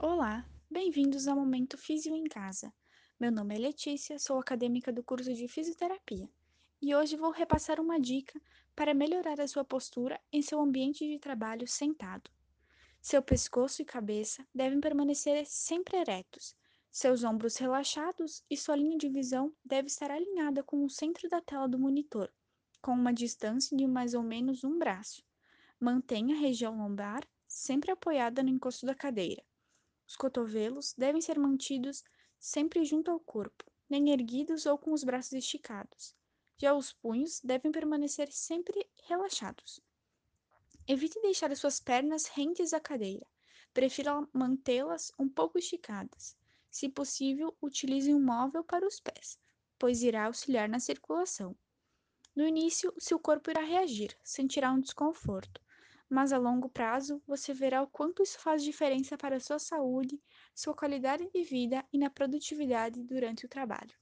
Olá, bem-vindos ao Momento Físio em Casa. Meu nome é Letícia, sou acadêmica do curso de Fisioterapia e hoje vou repassar uma dica para melhorar a sua postura em seu ambiente de trabalho sentado. Seu pescoço e cabeça devem permanecer sempre eretos, seus ombros relaxados e sua linha de visão deve estar alinhada com o centro da tela do monitor, com uma distância de mais ou menos um braço. Mantenha a região lombar sempre apoiada no encosto da cadeira. Os cotovelos devem ser mantidos sempre junto ao corpo, nem erguidos ou com os braços esticados. Já os punhos devem permanecer sempre relaxados. Evite deixar as suas pernas rentes à cadeira. Prefira mantê-las um pouco esticadas. Se possível, utilize um móvel para os pés, pois irá auxiliar na circulação. No início, seu corpo irá reagir, sentirá um desconforto, mas a longo prazo você verá o quanto isso faz diferença para a sua saúde, sua qualidade de vida e na produtividade durante o trabalho.